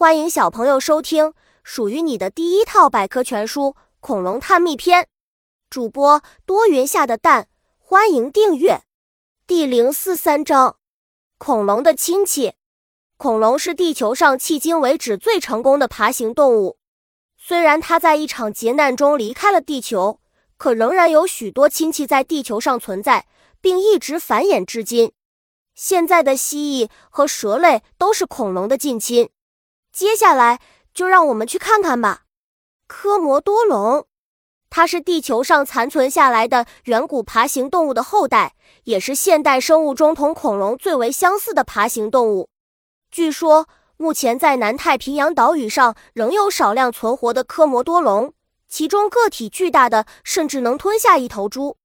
欢迎小朋友收听属于你的第一套百科全书《恐龙探秘篇》，主播多云下的蛋，欢迎订阅。第零四三章：恐龙的亲戚。恐龙是地球上迄今为止最成功的爬行动物。虽然它在一场劫难中离开了地球，可仍然有许多亲戚在地球上存在，并一直繁衍至今。现在的蜥蜴和蛇类都是恐龙的近亲。接下来就让我们去看看吧。科摩多龙，它是地球上残存下来的远古爬行动物的后代，也是现代生物中同恐龙最为相似的爬行动物。据说，目前在南太平洋岛屿上仍有少量存活的科摩多龙，其中个体巨大的甚至能吞下一头猪。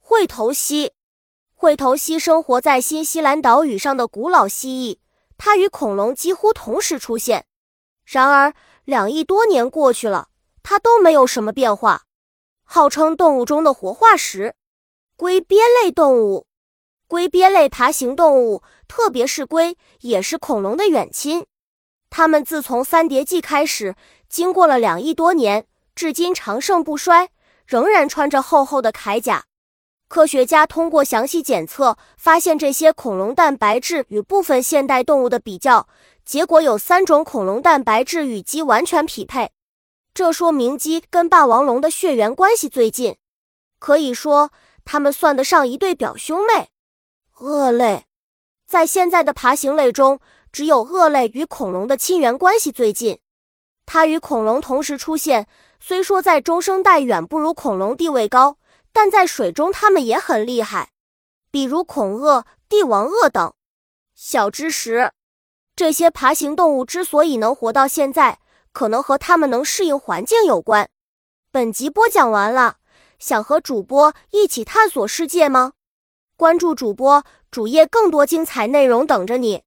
喙头蜥，喙头蜥生活在新西兰岛屿上的古老蜥蜴。它与恐龙几乎同时出现，然而两亿多年过去了，它都没有什么变化。号称动物中的活化石，龟鳖类动物，龟鳖类爬行动物，特别是龟，也是恐龙的远亲。它们自从三叠纪开始，经过了两亿多年，至今长盛不衰，仍然穿着厚厚的铠甲。科学家通过详细检测，发现这些恐龙蛋白质与部分现代动物的比较结果有三种恐龙蛋白质与鸡完全匹配，这说明鸡跟霸王龙的血缘关系最近，可以说它们算得上一对表兄妹。鳄类在现在的爬行类中，只有鳄类与恐龙的亲缘关系最近，它与恐龙同时出现，虽说在中生代远不如恐龙地位高。但在水中，它们也很厉害，比如恐鳄、帝王鳄等。小知识：这些爬行动物之所以能活到现在，可能和它们能适应环境有关。本集播讲完了，想和主播一起探索世界吗？关注主播主页，更多精彩内容等着你。